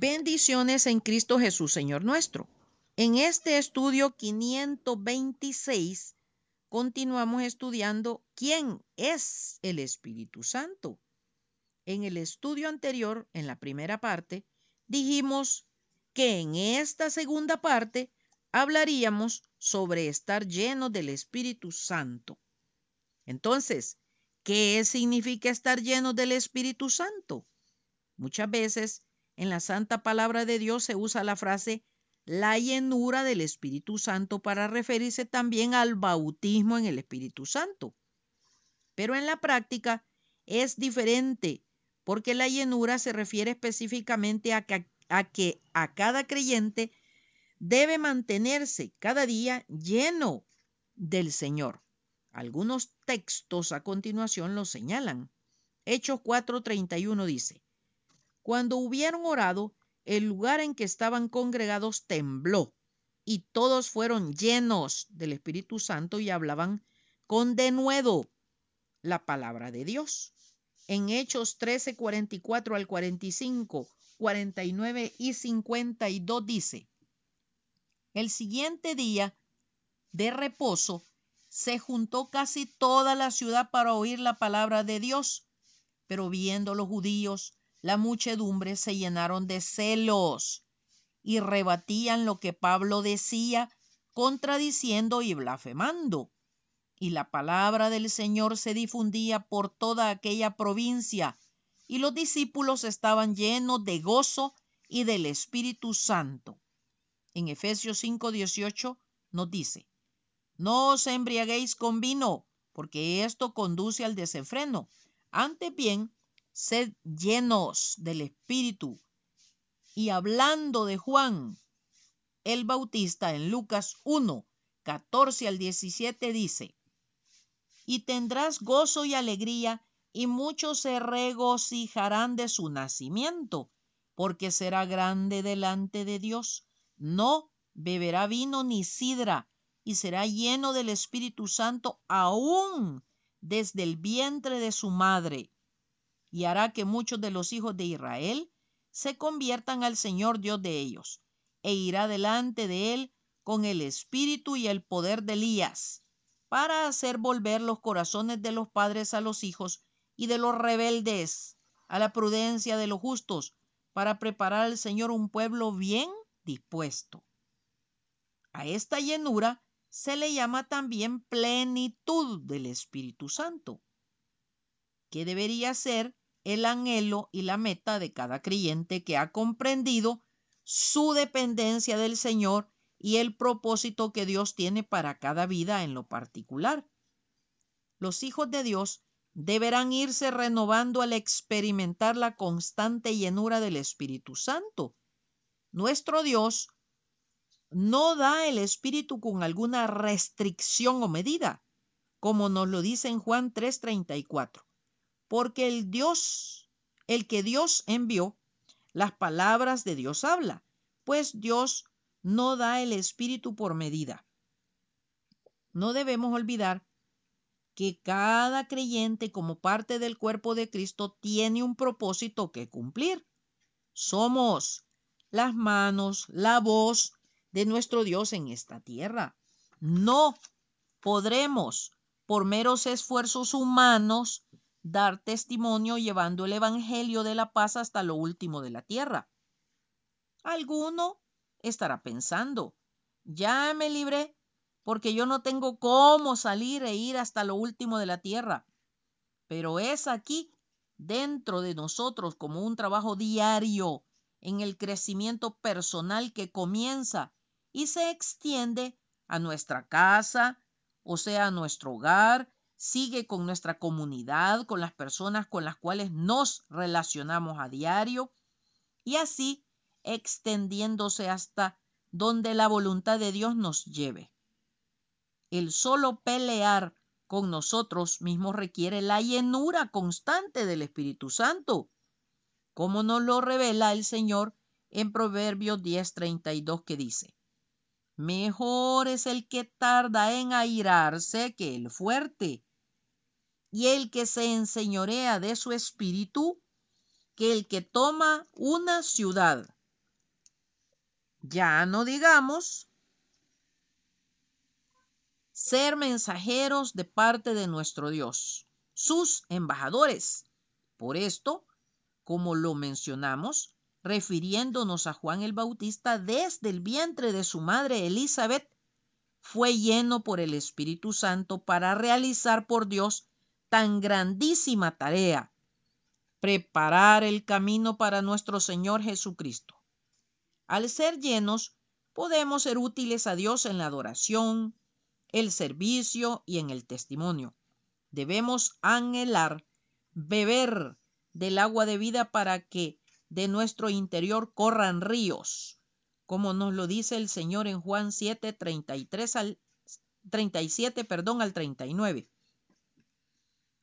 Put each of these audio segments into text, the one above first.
Bendiciones en Cristo Jesús, Señor nuestro. En este estudio 526 continuamos estudiando quién es el Espíritu Santo. En el estudio anterior, en la primera parte, dijimos que en esta segunda parte hablaríamos sobre estar lleno del Espíritu Santo. Entonces, ¿qué significa estar lleno del Espíritu Santo? Muchas veces en la santa palabra de Dios se usa la frase la llenura del Espíritu Santo para referirse también al bautismo en el Espíritu Santo. Pero en la práctica es diferente porque la llenura se refiere específicamente a que a, cada creyente debe mantenerse cada día lleno del Señor. Algunos textos a continuación lo señalan. Hechos 4:31 dice, cuando hubieron orado, el lugar en que estaban congregados tembló y todos fueron llenos del Espíritu Santo y hablaban con denuedo la palabra de Dios. En Hechos 13, 44 al 45, 49 y 52 dice, el siguiente día de reposo se juntó casi toda la ciudad para oír la palabra de Dios, pero viendo los judíos la muchedumbre se llenaron de celos y rebatían lo que Pablo decía, contradiciendo y blasfemando. Y la palabra del Señor se difundía por toda aquella provincia, y los discípulos estaban llenos de gozo y del Espíritu Santo. En Efesios 5:18 nos dice, no os embriaguéis con vino, porque esto conduce al desenfreno. Antes bien, sed llenos del Espíritu. Y hablando de Juan el Bautista en Lucas 1, 14 al 17 dice, y tendrás gozo y alegría, y muchos se regocijarán de su nacimiento, porque será grande delante de Dios. No beberá vino ni sidra, y será lleno del Espíritu Santo aún desde el vientre de su madre y hará que muchos de los hijos de Israel se conviertan al Señor Dios de ellos, e irá delante de él con el espíritu y el poder de Elías, para hacer volver los corazones de los padres a los hijos y de los rebeldes a la prudencia de los justos, para preparar al Señor un pueblo bien dispuesto. A esta llenura se le llama también plenitud del Espíritu Santo, que debería ser el anhelo y la meta de cada creyente que ha comprendido su dependencia del Señor y el propósito que Dios tiene para cada vida en lo particular. Los hijos de Dios deberán irse renovando al experimentar la constante llenura del Espíritu Santo. Nuestro Dios no da el Espíritu con alguna restricción o medida, como nos lo dice en Juan 3:34 porque el Dios, el que Dios envió, las palabras de Dios habla, pues Dios no da el Espíritu por medida. No debemos olvidar que cada creyente como parte del cuerpo de Cristo tiene un propósito que cumplir. Somos las manos, la voz de nuestro Dios en esta tierra. No podremos, por meros esfuerzos humanos, dar testimonio llevando el Evangelio de la paz hasta lo último de la tierra. Alguno estará pensando, ya me libré porque yo no tengo cómo salir e ir hasta lo último de la tierra. Pero es aquí, dentro de nosotros, como un trabajo diario en el crecimiento personal que comienza y se extiende a nuestra casa, o sea, a nuestro hogar, sigue con nuestra comunidad, con las personas con las cuales nos relacionamos a diario y así extendiéndose hasta donde la voluntad de Dios nos lleve. El solo pelear con nosotros mismos requiere la llenura constante del Espíritu Santo, como nos lo revela el Señor en Proverbios 10:32 que dice, Mejor es el que tarda en airarse que el fuerte, y el que se enseñorea de su espíritu que el que toma una ciudad. Ya no digamos ser mensajeros de parte de nuestro Dios, sus embajadores. Por esto, como lo mencionamos, refiriéndonos a Juan el Bautista desde el vientre de su madre Elizabeth, fue lleno por el Espíritu Santo para realizar por Dios tan grandísima tarea, preparar el camino para nuestro Señor Jesucristo. Al ser llenos, podemos ser útiles a Dios en la adoración, el servicio y en el testimonio. Debemos anhelar beber del agua de vida para que de nuestro interior corran ríos, como nos lo dice el Señor en Juan 7, 33 al 37, perdón, al 39.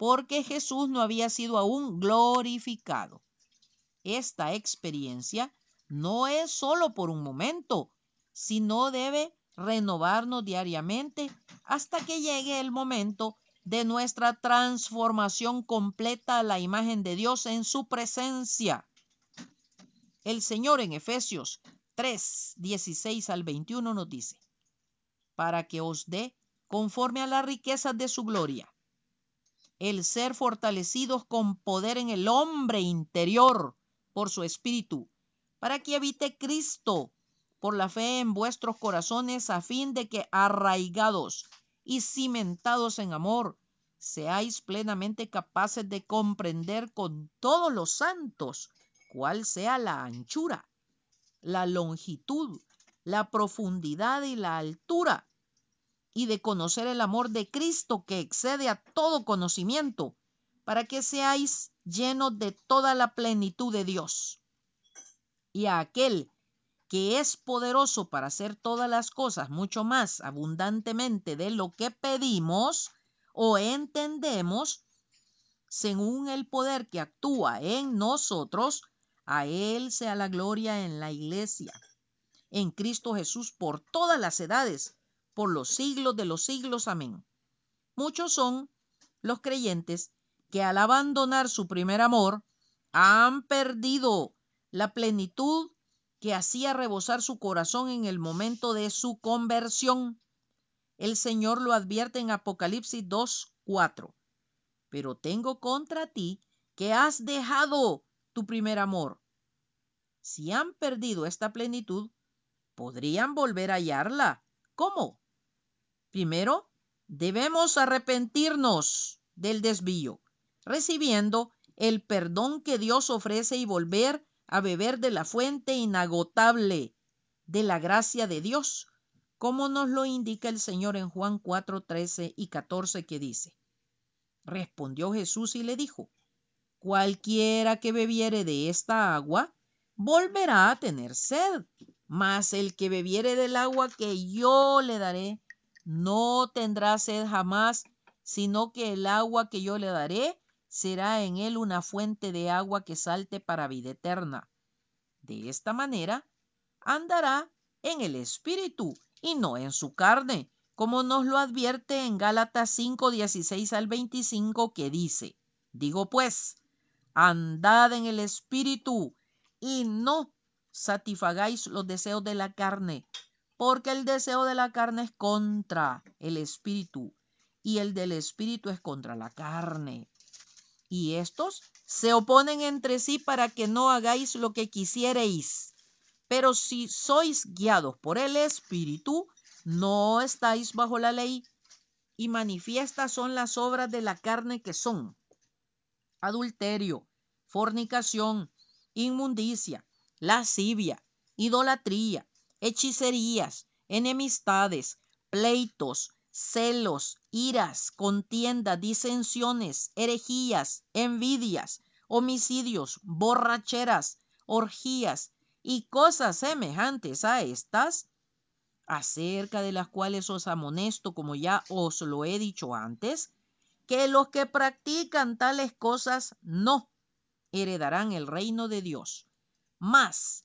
porque Jesús no había sido aún glorificado. Esta experiencia no es solo por un momento, sino debe renovarnos diariamente hasta que llegue el momento de nuestra transformación completa a la imagen de Dios en su presencia. El Señor en Efesios 3, 16 al 21 nos dice, para que os dé conforme a las riquezas de su gloria, el ser fortalecidos con poder en el hombre interior por su espíritu, para que habite Cristo por la fe en vuestros corazones a fin de que arraigados y cimentados en amor, seáis plenamente capaces de comprender con todos los santos cuál sea la anchura, la longitud, la profundidad y la altura, y de conocer el amor de Cristo que excede a todo conocimiento, para que seáis llenos de toda la plenitud de Dios. Y a aquel que es poderoso para hacer todas las cosas mucho más abundantemente de lo que pedimos o entendemos, según el poder que actúa en nosotros, a Él sea la gloria en la iglesia, en Cristo Jesús por todas las edades, por los siglos de los siglos. Amén. Muchos son los creyentes que al abandonar su primer amor han perdido la plenitud que hacía rebosar su corazón en el momento de su conversión. El Señor lo advierte en Apocalipsis 2, 4. Pero tengo contra ti que has dejado tu primer amor. Si han perdido esta plenitud, podrían volver a hallarla. ¿Cómo? Primero, debemos arrepentirnos del desvío, recibiendo el perdón que Dios ofrece y volver a beber de la fuente inagotable de la gracia de Dios, como nos lo indica el Señor en Juan 4, 13 y 14 que dice, Respondió Jesús y le dijo, Cualquiera que bebiere de esta agua, volverá a tener sed, mas el que bebiere del agua que yo le daré, no tendrá sed jamás, sino que el agua que yo le daré será en él una fuente de agua que salte para vida eterna. De esta manera andará en el Espíritu y no en su carne, como nos lo advierte en Gálatas 5, 16 al 25, que dice, digo pues, andad en el Espíritu y no satisfagáis los deseos de la carne, porque el deseo de la carne es contra el Espíritu y el del Espíritu es contra la carne y estos se oponen entre sí para que no hagáis lo que quisiereis. Pero si sois guiados por el Espíritu, no estáis bajo la ley, y manifiestas son las obras de la carne que son adulterio, fornicación, inmundicia, lascivia, idolatría, hechicerías, enemistades, pleitos, celos, iras, contienda, disensiones, herejías, envidias, homicidios, borracheras, orgías y cosas semejantes a estas, acerca de las cuales os amonesto, como ya os lo he dicho antes, que los que practican tales cosas no heredarán el reino de Dios. Mas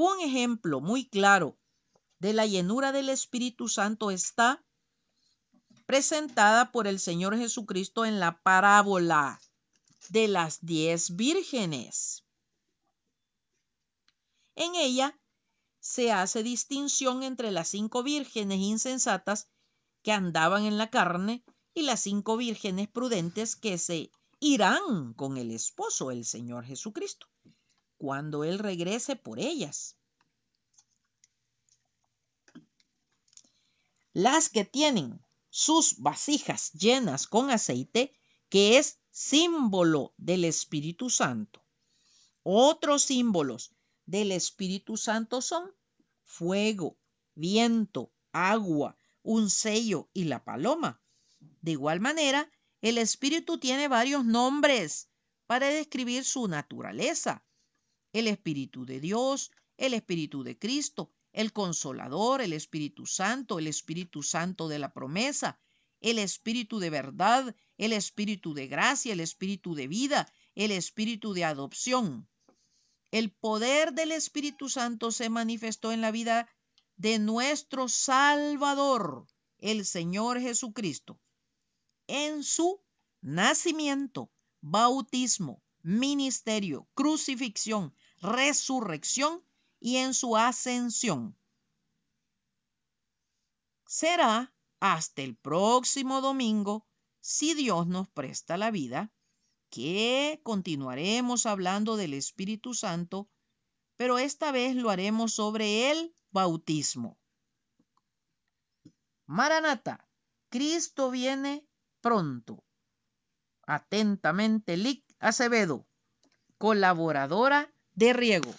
Un ejemplo muy claro de la llenura del Espíritu Santo está presentada por el Señor Jesucristo en la parábola de las diez vírgenes. En ella se hace distinción entre las cinco vírgenes insensatas que andaban en la carne y las cinco vírgenes prudentes que se irán con el esposo, el Señor Jesucristo, cuando Él regrese por ellas. Las que tienen sus vasijas llenas con aceite, que es símbolo del Espíritu Santo. Otros símbolos del Espíritu Santo son fuego, viento, agua, un sello y la paloma. De igual manera, el Espíritu tiene varios nombres para describir su naturaleza. El Espíritu de Dios, el Espíritu de Cristo, el Consolador, el Espíritu Santo, el Espíritu Santo de la promesa, el Espíritu de verdad, el Espíritu de gracia, el Espíritu de vida, el Espíritu de adopción. El poder del Espíritu Santo se manifestó en la vida de nuestro Salvador, el Señor Jesucristo, en su nacimiento, bautismo, ministerio, crucifixión, resurrección y en su ascensión. Será hasta el próximo domingo, si Dios nos presta la vida, que continuaremos hablando del Espíritu Santo, pero esta vez lo haremos sobre el bautismo. Maranata, Cristo viene pronto. Atentamente, Lic Acevedo, colaboradora de Riego.